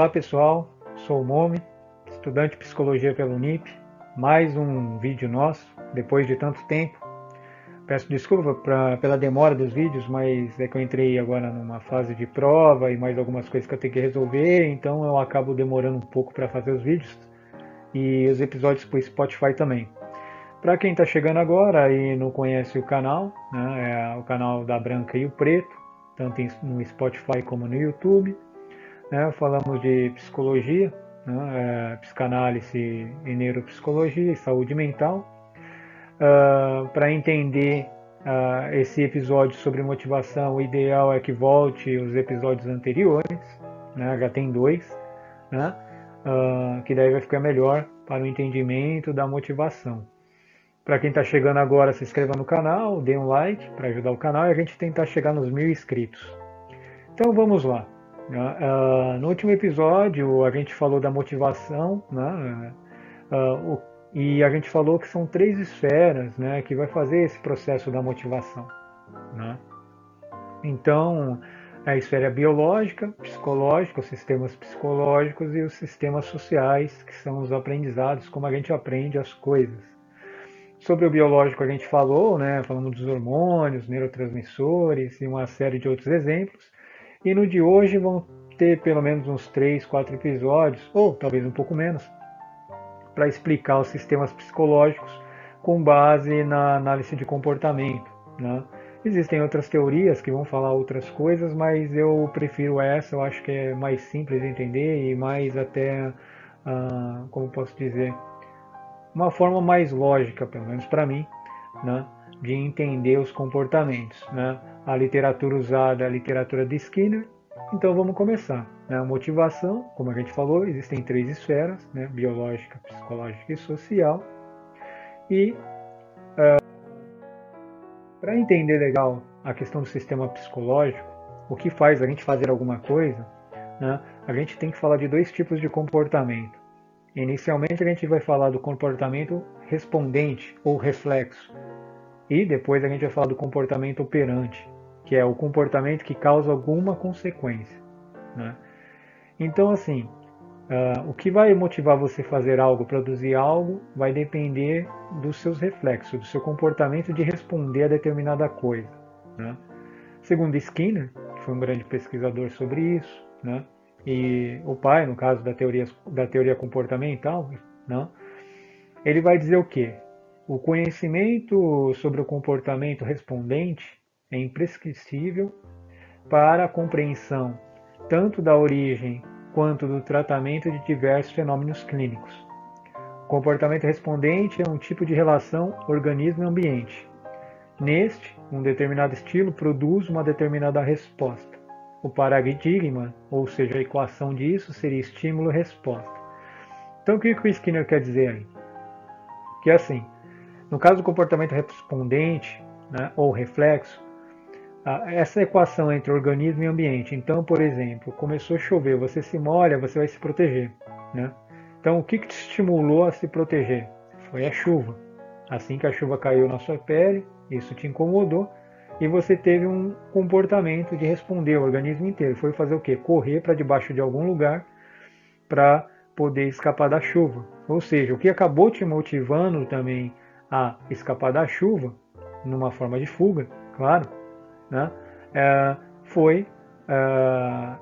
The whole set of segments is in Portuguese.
Olá pessoal, sou o Momi, estudante de psicologia pelo Unip. Mais um vídeo nosso, depois de tanto tempo. Peço desculpa pra, pela demora dos vídeos, mas é que eu entrei agora numa fase de prova e mais algumas coisas que eu tenho que resolver, então eu acabo demorando um pouco para fazer os vídeos e os episódios para o Spotify também. Para quem está chegando agora e não conhece o canal, né, é o canal da Branca e o Preto, tanto no Spotify como no YouTube. Né, falamos de psicologia, né, é, psicanálise e neuropsicologia e saúde mental. Uh, Para entender uh, esse episódio sobre motivação, o ideal é que volte os episódios anteriores, né, já tem dois, né, uh, que daí vai ficar melhor para o entendimento da motivação. Para quem está chegando agora, se inscreva no canal, dê um like para ajudar o canal e a gente tentar chegar nos mil inscritos. Então vamos lá. Uh, no último episódio a gente falou da motivação, né? O, e a gente falou que são três esferas né, que vai fazer esse processo da motivação. Né? Então, a esfera biológica, psicológica, os sistemas psicológicos e os sistemas sociais, que são os aprendizados, como a gente aprende as coisas. Sobre o biológico a gente falou, né, falamos dos hormônios, neurotransmissores e uma série de outros exemplos. E no de hoje vão ter pelo menos uns 3, 4 episódios, ou talvez um pouco menos, para explicar os sistemas psicológicos com base na análise de comportamento. Né? Existem outras teorias que vão falar outras coisas, mas eu prefiro essa, eu acho que é mais simples de entender e mais até, ah, como posso dizer, uma forma mais lógica, pelo menos para mim, né, de entender os comportamentos. Né? A literatura usada é a literatura de Skinner, então vamos começar. Né? Motivação, como a gente falou, existem três esferas, né? biológica, psicológica e social. E uh, para entender legal a questão do sistema psicológico, o que faz a gente fazer alguma coisa, né? a gente tem que falar de dois tipos de comportamento. Inicialmente a gente vai falar do comportamento respondente ou reflexo. E depois a gente vai falar do comportamento operante, que é o comportamento que causa alguma consequência. Né? Então, assim, uh, o que vai motivar você a fazer algo, produzir algo, vai depender dos seus reflexos, do seu comportamento de responder a determinada coisa. Né? Segundo Skinner, que foi um grande pesquisador sobre isso, né? e o pai, no caso da teoria, da teoria comportamental, né? ele vai dizer o quê? O conhecimento sobre o comportamento respondente é imprescritível para a compreensão tanto da origem quanto do tratamento de diversos fenômenos clínicos. O comportamento respondente é um tipo de relação organismo-ambiente. Neste, um determinado estilo produz uma determinada resposta. O paradigma, ou seja, a equação disso, seria estímulo-resposta. Então, o que o Skinner quer dizer aí? Que assim, no caso do comportamento respondente né, ou reflexo, essa equação entre organismo e ambiente. Então, por exemplo, começou a chover, você se molha, você vai se proteger. Né? Então, o que, que te estimulou a se proteger? Foi a chuva. Assim que a chuva caiu na sua pele, isso te incomodou, e você teve um comportamento de responder o organismo inteiro. Foi fazer o quê? Correr para debaixo de algum lugar para poder escapar da chuva. Ou seja, o que acabou te motivando também a escapar da chuva, numa forma de fuga, claro, né? É, foi é,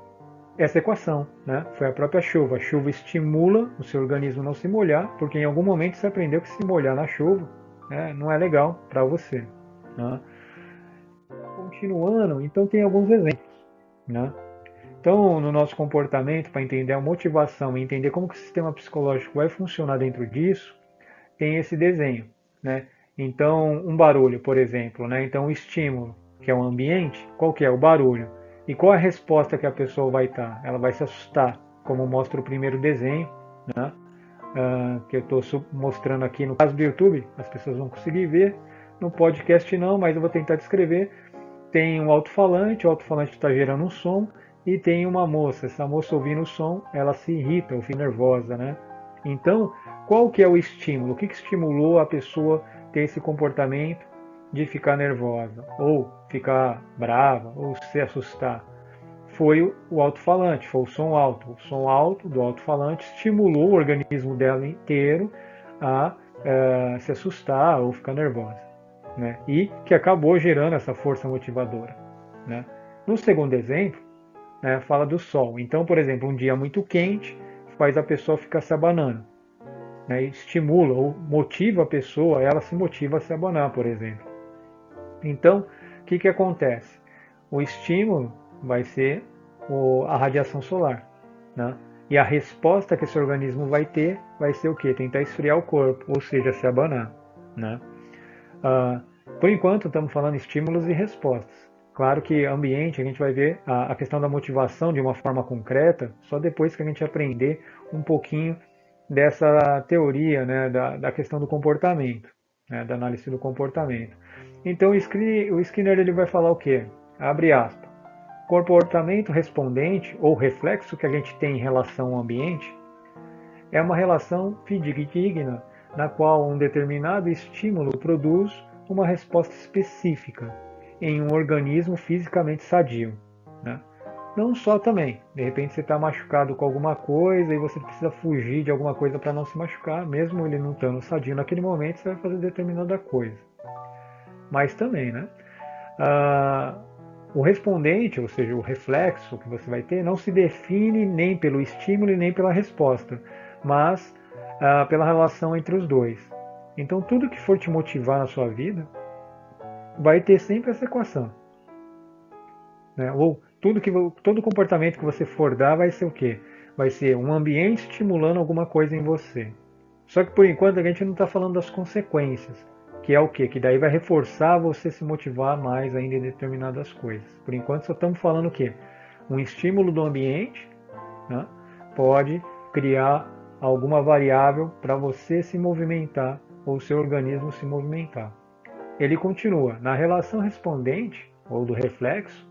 essa equação. Né? Foi a própria chuva. A chuva estimula o seu organismo não se molhar, porque em algum momento você aprendeu que se molhar na chuva né, não é legal para você. Né? continuando, então tem alguns exemplos. Né? Então, no nosso comportamento, para entender a motivação e entender como que o sistema psicológico vai funcionar dentro disso, tem esse desenho. Né? Então, um barulho, por exemplo, né? então o estímulo, que é o ambiente, qual que é? O barulho. E qual a resposta que a pessoa vai estar? Ela vai se assustar, como mostra o primeiro desenho, né? Uh, que eu estou mostrando aqui no caso do YouTube, as pessoas vão conseguir ver. No podcast não, mas eu vou tentar descrever tem um alto-falante, o alto-falante está gerando um som e tem uma moça. Essa moça ouvindo o som, ela se irrita ou fica nervosa, né? Então, qual que é o estímulo? O que, que estimulou a pessoa ter esse comportamento de ficar nervosa ou ficar brava ou se assustar? foi o alto-falante, foi o som alto. O som alto do alto-falante estimulou o organismo dela inteiro a uh, se assustar ou ficar nervosa. Né? E que acabou gerando essa força motivadora. Né? No segundo exemplo, né, fala do sol. Então, por exemplo, um dia muito quente faz a pessoa ficar se abanando. Né? Estimula ou motiva a pessoa, ela se motiva a se abanar, por exemplo. Então, o que, que acontece? O estímulo vai ser o, a radiação solar. Né? E a resposta que esse organismo vai ter vai ser o quê? Tentar esfriar o corpo, ou seja, se abanar. Né? Ah, por enquanto, estamos falando estímulos e respostas. Claro que ambiente, a gente vai ver a, a, questão da motivação de uma forma concreta só depois que a gente aprender um pouquinho dessa teoria né, da, da questão do comportamento, né, da análise do comportamento. Então o Skinner ele vai falar o quê? Abre aspas. Comportamento respondente ou reflexo que a gente tem em relação ao ambiente é uma relação fidedigna na qual um determinado estímulo produz uma resposta específica em um organismo fisicamente sadio. Né? Não só também, de repente você está machucado com alguma coisa e você precisa fugir de alguma coisa para não se machucar, mesmo ele não estando sadio naquele momento, você vai fazer determinada coisa. Mas também, né? Ah, o respondente, ou seja, o reflexo que você vai ter, não se define nem pelo estímulo nem pela resposta, mas ah, pela relação entre os dois. Então, tudo que for te motivar na sua vida vai ter sempre essa equação. Né? Ou tudo que, todo comportamento que você for dar vai ser o quê? Vai ser um ambiente estimulando alguma coisa em você. Só que por enquanto a gente não está falando das consequências que é o que? Que daí vai reforçar você se motivar mais ainda em determinadas coisas. Por enquanto só estamos falando o quê? Um estímulo do ambiente né, pode criar alguma variável para você se movimentar ou seu organismo se movimentar. Ele continua, na relação respondente ou do reflexo,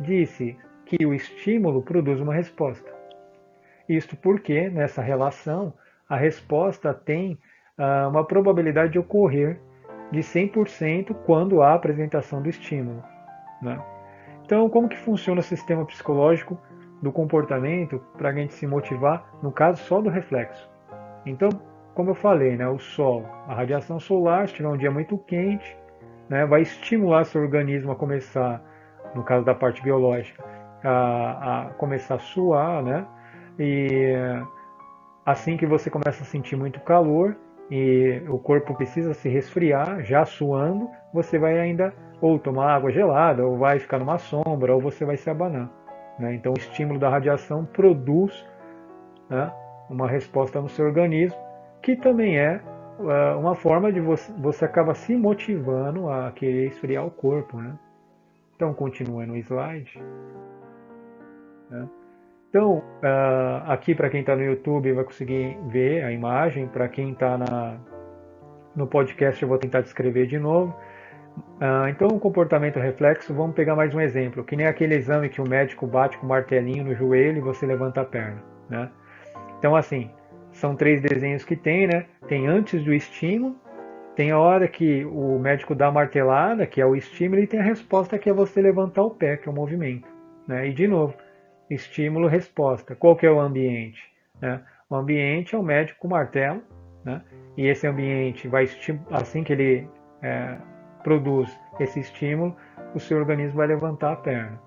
disse que o estímulo produz uma resposta. Isto porque nessa relação a resposta tem ah, uma probabilidade de ocorrer de 100% quando há apresentação do estímulo. Né? Então, como que funciona o sistema psicológico do comportamento para a gente se motivar, no caso só do reflexo? Então, como eu falei, né, o sol, a radiação solar, se tiver um dia muito quente, né, vai estimular seu organismo a começar, no caso da parte biológica, a, a começar a suar, né? E assim que você começa a sentir muito calor, e o corpo precisa se resfriar, já suando, você vai ainda ou tomar água gelada, ou vai ficar numa sombra, ou você vai se abanar. Né? Então, o estímulo da radiação produz né, uma resposta no seu organismo, que também é uh, uma forma de você, você acaba se motivando a querer esfriar o corpo. Né? Então, continua no slide. Né? Então, uh, aqui para quem está no YouTube vai conseguir ver a imagem, para quem está no podcast eu vou tentar descrever de novo. Uh, então, o comportamento reflexo, vamos pegar mais um exemplo, que nem aquele exame que o médico bate com o martelinho no joelho e você levanta a perna. Né? Então, assim, são três desenhos que tem, né? Tem antes do estímulo, tem a hora que o médico dá a martelada, que é o estímulo, e tem a resposta que é você levantar o pé, que é o movimento. Né? E de novo, estímulo-resposta. Qual que é o ambiente? Né? O ambiente é o médico com martelo, né? e esse ambiente vai assim que ele é, produz esse estímulo, o seu organismo vai levantar a perna.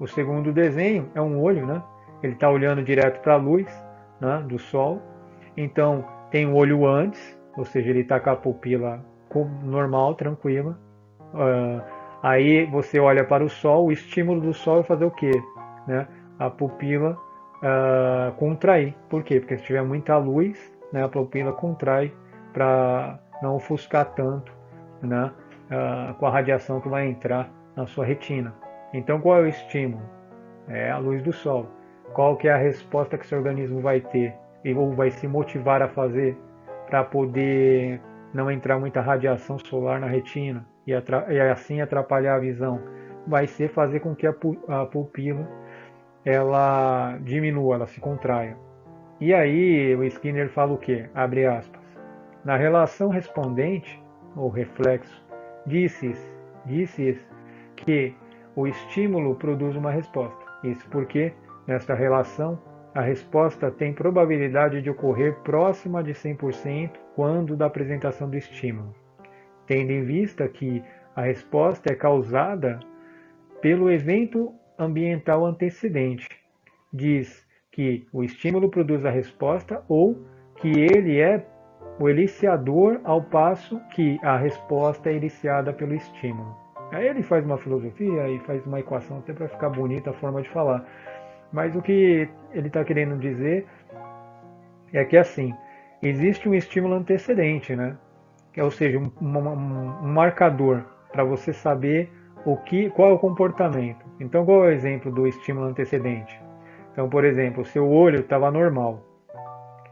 O segundo desenho é um olho, né? ele está olhando direto para a luz né, do sol, então tem o olho antes, ou seja, ele está com a pupila normal, tranquila. Uh, aí você olha para o sol, o estímulo do sol é fazer o quê? Né? a pupila uh, contrair. Por quê? Porque se tiver muita luz, né, a pupila contrai para não ofuscar tanto né, uh, com a radiação que vai entrar na sua retina. Então, qual é o estímulo? É a luz do sol. Qual que é a resposta que seu organismo vai ter ou vai se motivar a fazer para poder não entrar muita radiação solar na retina e, e, assim atrapalhar a visão? Vai ser fazer com que a, pu a pupila ela diminua, ela se contraia. E aí o Skinner fala o quê? Abre aspas. Na relação respondente, ou reflexo, disse-se disse que o estímulo produz uma resposta. Isso porque, nesta relação, a resposta tem probabilidade de ocorrer próxima de 100% quando da apresentação do estímulo, tendo em vista que a resposta é causada pelo evento ambiental antecedente. Diz que o estímulo produz a resposta ou que ele é o eliciador ao passo que a resposta é eliciada pelo estímulo. Aí ele faz uma filosofia e faz uma equação até para ficar bonita a forma de falar. Mas o que ele está querendo dizer é que assim, existe um estímulo antecedente, né? Ou seja, um, um, um marcador para você saber o que, qual é o comportamento. Então, qual é o exemplo do estímulo antecedente? Então, por exemplo, seu olho estava normal.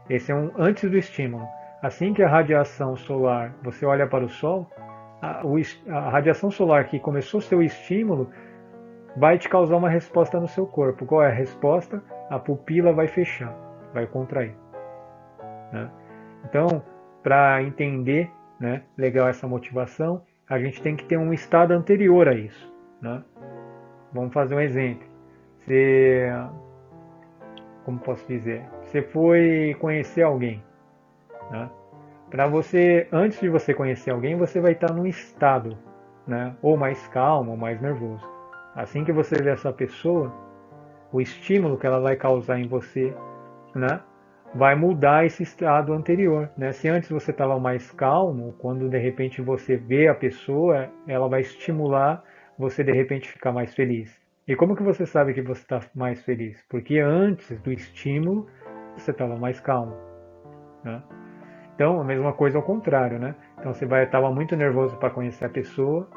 Esse é um antes do estímulo. Assim que a radiação solar, você olha para o Sol, a, a radiação solar que começou seu estímulo vai te causar uma resposta no seu corpo. Qual é a resposta? A pupila vai fechar, vai contrair. Né? Então, para entender né, legal essa motivação, a gente tem que ter um estado anterior a isso. Né? Vamos fazer um exemplo. Você, como posso dizer, você foi conhecer alguém. Né? Para você, antes de você conhecer alguém, você vai estar num estado, né? ou mais calmo, ou mais nervoso. Assim que você vê essa pessoa, o estímulo que ela vai causar em você, né? vai mudar esse estado anterior. Né? Se antes você estava mais calmo, quando de repente você vê a pessoa, ela vai estimular você de repente ficar mais feliz. E como que você sabe que você está mais feliz? Porque antes do estímulo você estava mais calmo. Né? Então, a mesma coisa ao contrário, né? Então, você vai estava muito nervoso para conhecer a pessoa,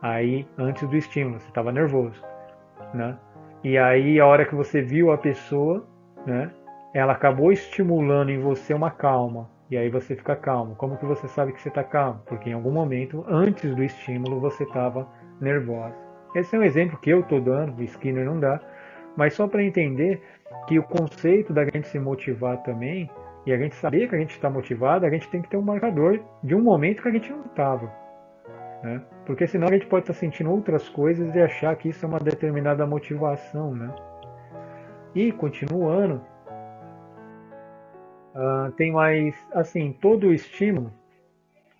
aí antes do estímulo, você estava nervoso, né? E aí, a hora que você viu a pessoa, né? Ela acabou estimulando em você uma calma, e aí você fica calmo. Como que você sabe que você está calmo? Porque em algum momento, antes do estímulo, você estava nervosa. Esse é um exemplo que eu estou dando, Skinner não dá, mas só para entender que o conceito da gente se motivar também e a gente saber que a gente está motivado, a gente tem que ter um marcador de um momento que a gente não estava. Né? Porque senão a gente pode estar tá sentindo outras coisas e achar que isso é uma determinada motivação. Né? E continuando, uh, tem mais, assim, todo o estímulo,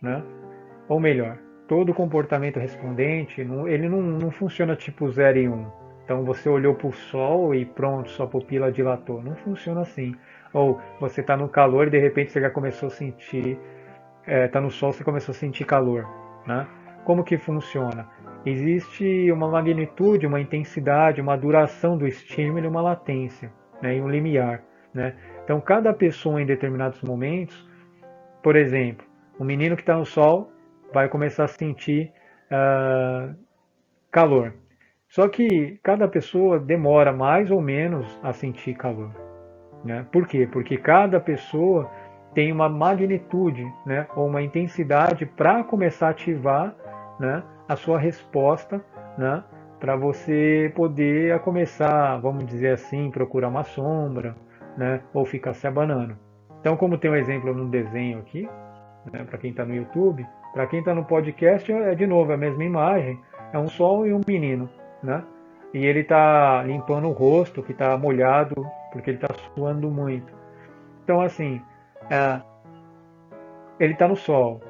né? ou melhor, todo comportamento respondente, ele não, não funciona tipo 0 e 1. Um. Então você olhou para o sol e pronto, sua pupila dilatou. Não funciona assim. Ou você está no calor e de repente você já começou a sentir, está é, tá no sol você começou a sentir calor. Né? Como que funciona? Existe uma magnitude, uma intensidade, uma duração do estímulo uma latência, né? e um limiar. Né? Então cada pessoa em determinados momentos, por exemplo, um menino que está no sol vai começar a sentir uh, calor. Só que cada pessoa demora mais ou menos a sentir calor. Né? Por quê? Porque cada pessoa tem uma magnitude né, ou uma intensidade para começar a ativar né, a sua resposta né, para você poder começar, vamos dizer assim, procurar uma sombra né, ou ficar se abanando. Então, como tem um exemplo no desenho aqui, né, para quem está no YouTube, para quem está no podcast, é de novo a mesma imagem, é um sol e um menino, né? E ele está limpando o rosto, que está molhado porque ele está suando muito. Então, assim, é, ele está no sol.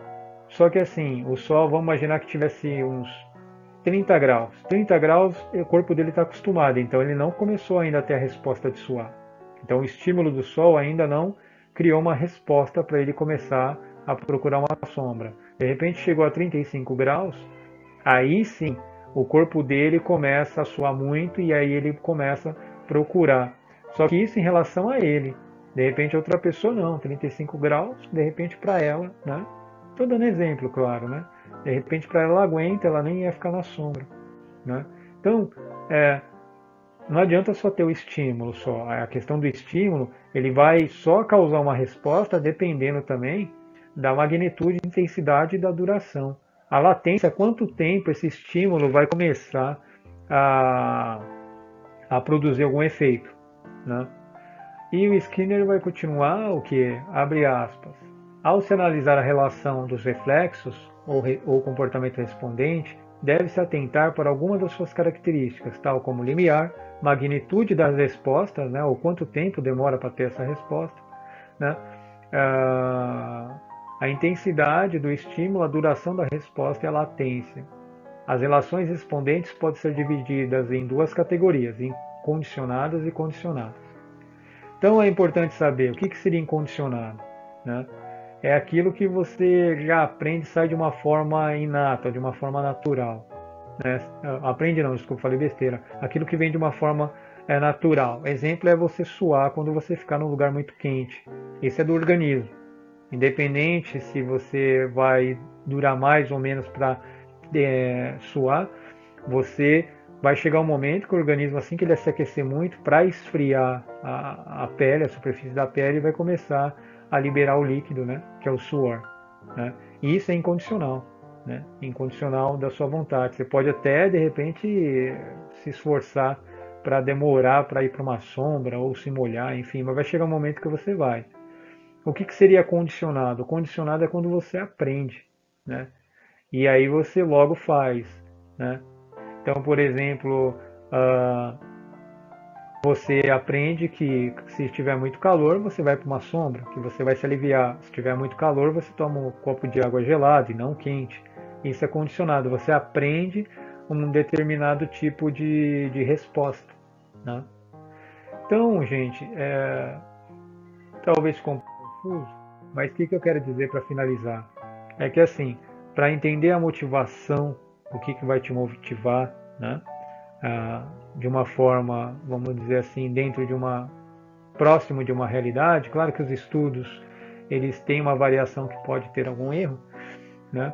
Só que, assim, o sol, vamos imaginar que tivesse uns 30 graus. 30 graus, o corpo dele está acostumado, então ele não começou ainda a ter a resposta de suar. Então, o estímulo do sol ainda não criou uma resposta para ele começar a procurar uma sombra. De repente, chegou a 35 graus, aí sim, o corpo dele começa a suar muito e aí ele começa a procurar só que isso em relação a ele. De repente outra pessoa não, 35 graus, de repente para ela, né? Estou dando exemplo, claro, né? De repente para ela, aguenta, ela nem ia ficar na sombra, né? Então, é, não adianta só ter o estímulo só. A questão do estímulo, ele vai só causar uma resposta dependendo também da magnitude, intensidade e da duração. A latência, quanto tempo esse estímulo vai começar a, a produzir algum efeito. Né? E o Skinner vai continuar o que? Abre aspas. Ao se analisar a relação dos reflexos ou, re, ou comportamento respondente deve se atentar para alguma das suas características, tal como limiar, magnitude das respostas, né, ou quanto tempo demora para ter essa resposta, né, ah, a intensidade do estímulo, a duração da resposta e a latência. As relações respondentes podem ser divididas em duas categorias, em condicionadas e condicionadas. Então é importante saber o que, que seria incondicionado. Né? É aquilo que você já aprende sai de uma forma inata, de uma forma natural. Né? Aprende não, desculpa, falei besteira. Aquilo que vem de uma forma é, natural. Exemplo é você suar quando você ficar num lugar muito quente. Esse é do organismo. Independente se você vai durar mais ou menos para é, suar, você vai chegar um momento que o organismo, assim que ele se aquecer muito, para esfriar a, a, pele, a superfície da pele, vai começar a liberar o líquido, né, que é o suor. Né? E isso é incondicional, né? incondicional da sua vontade. Você pode até, de repente, se esforçar para demorar para ir para uma sombra ou se molhar, enfim, mas vai chegar um momento que você vai. O que, que seria condicionado? Condicionado é quando você aprende, né? E aí você logo faz, né? Então, por exemplo, uh, você aprende que se estiver muito calor, você vai para uma sombra, que você vai se aliviar. Se estiver muito calor, você toma um copo de água gelada e não quente. Isso é condicionado. Você aprende um determinado tipo de, de resposta. Né? Então, gente, é, talvez ficou confuso, mas o que, que eu quero dizer para finalizar? É que assim, para entender a motivação o que, que vai te motivar, né? Ah, de uma forma, vamos dizer assim, dentro de uma próximo de uma realidade. Claro que os estudos eles têm uma variação que pode ter algum erro, né?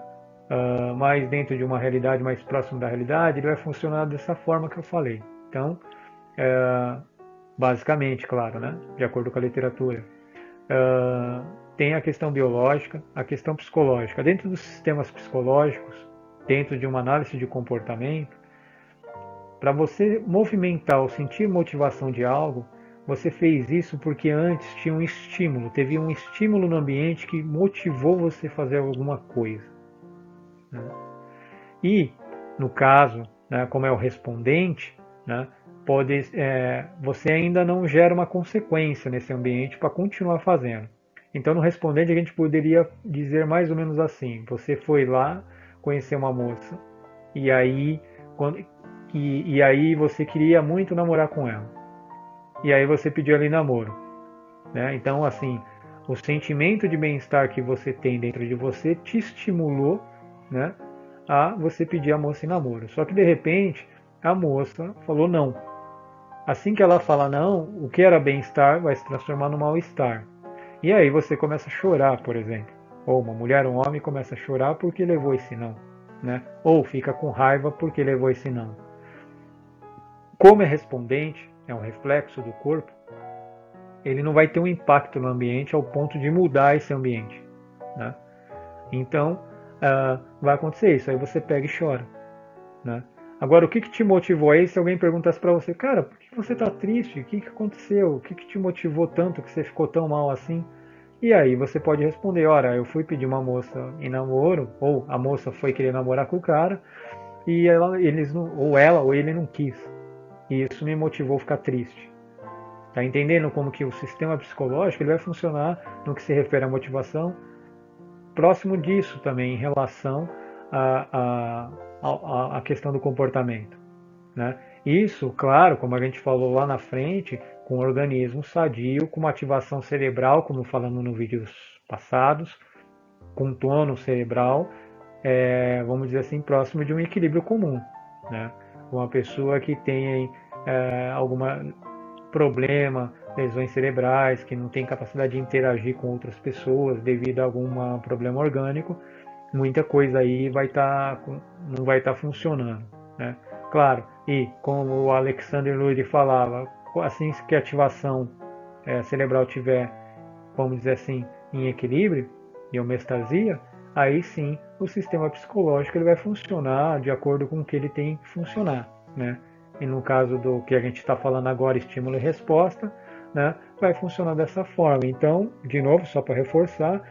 Ah, mas dentro de uma realidade mais próxima da realidade, ele vai funcionar dessa forma que eu falei. Então, é, basicamente, claro, né? De acordo com a literatura. Uh, tem a questão biológica, a questão psicológica. Dentro dos sistemas psicológicos, dentro de uma análise de comportamento, para você movimentar ou sentir motivação de algo, você fez isso porque antes tinha um estímulo, teve um estímulo no ambiente que motivou você a fazer alguma coisa. Né? E, no caso, né, como é o respondente, né, pode, é, você ainda não gera uma consequência nesse ambiente para continuar fazendo. Então, no respondente, a gente poderia dizer mais ou menos assim: você foi lá, conhecer uma moça. E aí, quando, e, e aí você queria muito namorar com ela. E aí você pediu ali namoro. Né? Então, assim, o sentimento de bem-estar que você tem dentro de você te estimulou né, a você pedir a moça em namoro. Só que de repente a moça falou não. Assim que ela fala não, o que era bem-estar vai se transformar no mal-estar. E aí você começa a chorar, por exemplo. Ou uma mulher, um homem começa a chorar porque levou esse não, né? Ou fica com raiva porque levou esse não. Como é respondente, é um reflexo do corpo, ele não vai ter um impacto no ambiente ao ponto de mudar esse ambiente, né? Então, uh, vai acontecer isso. Aí você pega e chora, né? Agora, o que, que te motivou aí? Se alguém perguntasse para você, cara, por que você está triste? O que, que aconteceu? O que, que te motivou tanto que você ficou tão mal assim? E aí você pode responder, ora, eu fui pedir uma moça em namoro, ou a moça foi querer namorar com o cara, e ela, eles não, ou ela ou ele não quis. E isso me motivou a ficar triste. Tá entendendo como que o sistema psicológico ele vai funcionar no que se refere à motivação? Próximo disso também em relação à, à, à questão do comportamento. Né? Isso, claro, como a gente falou lá na frente, com um organismo sadio, com uma ativação cerebral, como falamos no vídeos passados, com tônus cerebral, é, vamos dizer assim, próximo de um equilíbrio comum. Né? Uma pessoa que tem é, algum problema, lesões cerebrais, que não tem capacidade de interagir com outras pessoas devido a algum problema orgânico, muita coisa aí vai tá, não vai estar tá funcionando. Né? Claro, e como o Alexander Lurie falava, assim que a ativação é, cerebral tiver, vamos dizer assim, em equilíbrio e homeostasia, aí sim o sistema psicológico ele vai funcionar de acordo com o que ele tem que funcionar, né? E no caso do que a gente está falando agora, estímulo e resposta, né, vai funcionar dessa forma. Então, de novo, só para reforçar,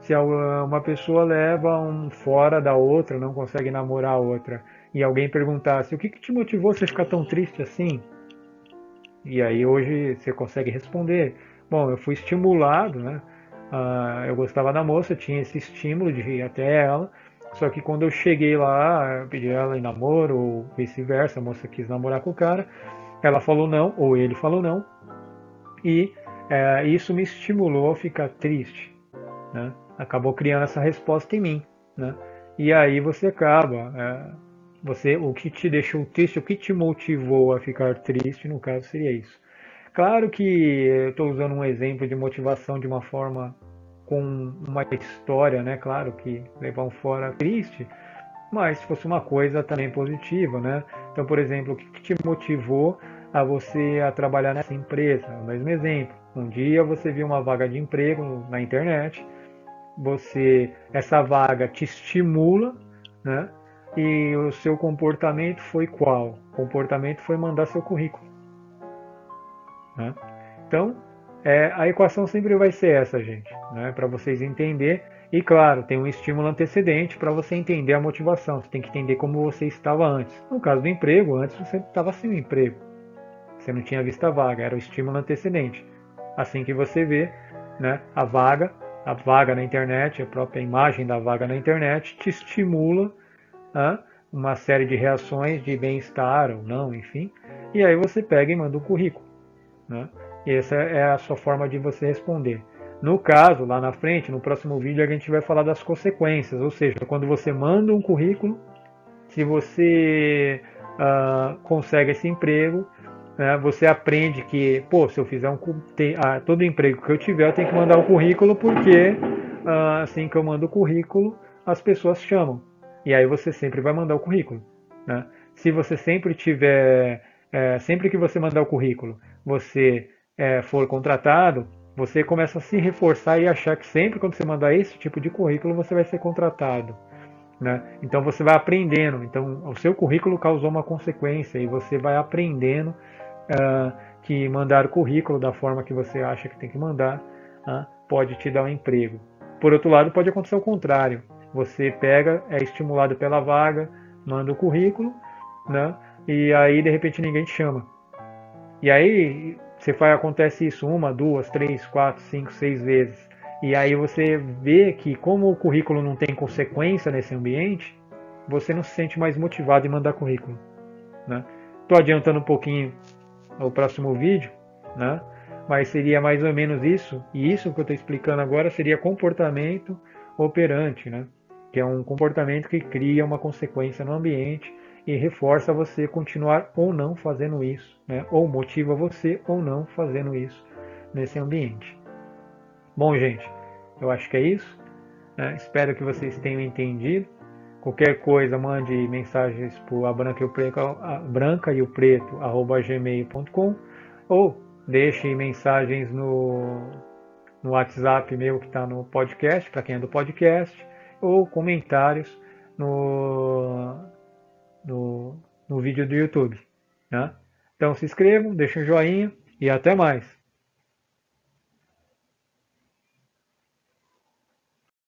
se uma pessoa leva um fora da outra, não consegue namorar a outra, e alguém perguntasse o que, que te motivou você ficar tão triste assim? E aí hoje você consegue responder. Bom, eu fui estimulado, né? Uh, eu gostava da moça, tinha esse estímulo de ir até ela. Só que quando eu cheguei lá, eu pedi ela em namoro, ou vice-versa, a moça quis namorar com o cara, ela falou não, ou ele falou não, e é, isso me estimulou a ficar triste. Né? Acabou criando essa resposta em mim. Né? E aí você acaba. É, você, o que te deixou triste, o que te motivou a ficar triste, no caso, seria isso. Claro que eu estou usando um exemplo de motivação de uma forma com uma história, né? Claro que levar um fora triste, mas se fosse uma coisa também positiva, né? Então, por exemplo, o que te motivou a você a trabalhar nessa empresa? O mesmo exemplo. Um dia você viu uma vaga de emprego na internet, você essa vaga te estimula, né? E o seu comportamento foi qual? O comportamento foi mandar seu currículo. Né? Então, é, a equação sempre vai ser essa, gente, né? para vocês entender. E claro, tem um estímulo antecedente para você entender a motivação. Você tem que entender como você estava antes. No caso do emprego, antes você estava sem emprego. Você não tinha visto a vaga, era o estímulo antecedente. Assim que você vê né, a vaga, a vaga na internet, a própria imagem da vaga na internet, te estimula a uma série de reações de bem-estar ou não, enfim. E aí você pega e manda o currículo. Né? Essa é a sua forma de você responder. No caso, lá na frente, no próximo vídeo, a gente vai falar das consequências, ou seja, quando você manda um currículo, se você uh, consegue esse emprego, né, você aprende que, pô, se eu fizer um tem, uh, todo emprego que eu tiver, eu tenho que mandar um currículo, porque uh, assim que eu mando o currículo, as pessoas chamam. E aí você sempre vai mandar o currículo. Né? Se você sempre tiver, é, sempre que você mandar o currículo, você é, for contratado, você começa a se reforçar e achar que sempre quando você mandar esse tipo de currículo você vai ser contratado. Né? Então você vai aprendendo. Então o seu currículo causou uma consequência e você vai aprendendo uh, que mandar o currículo da forma que você acha que tem que mandar uh, pode te dar um emprego. Por outro lado, pode acontecer o contrário. Você pega, é estimulado pela vaga, manda o currículo, né? E aí de repente ninguém te chama. E aí você faz, acontece isso uma, duas, três, quatro, cinco, seis vezes. E aí você vê que como o currículo não tem consequência nesse ambiente, você não se sente mais motivado em mandar currículo. Né? adiantando um pouquinho o próximo vídeo, né? mas seria mais ou menos isso. E isso que eu estou explicando agora seria comportamento operante, né? que é um comportamento que cria uma consequência no ambiente e reforça você continuar ou não fazendo isso, né? ou motiva você ou não fazendo isso nesse ambiente. Bom, gente, eu acho que é isso. Né? Espero que vocês tenham entendido. Qualquer coisa, mande mensagens para a branca e o preto, a branca e o preto gmail.com ou deixe mensagens no, no WhatsApp meu que está no podcast, para quem é do podcast, ou comentários no, no, no vídeo do YouTube. Né? Então se inscrevam, deixem um joinha e até mais.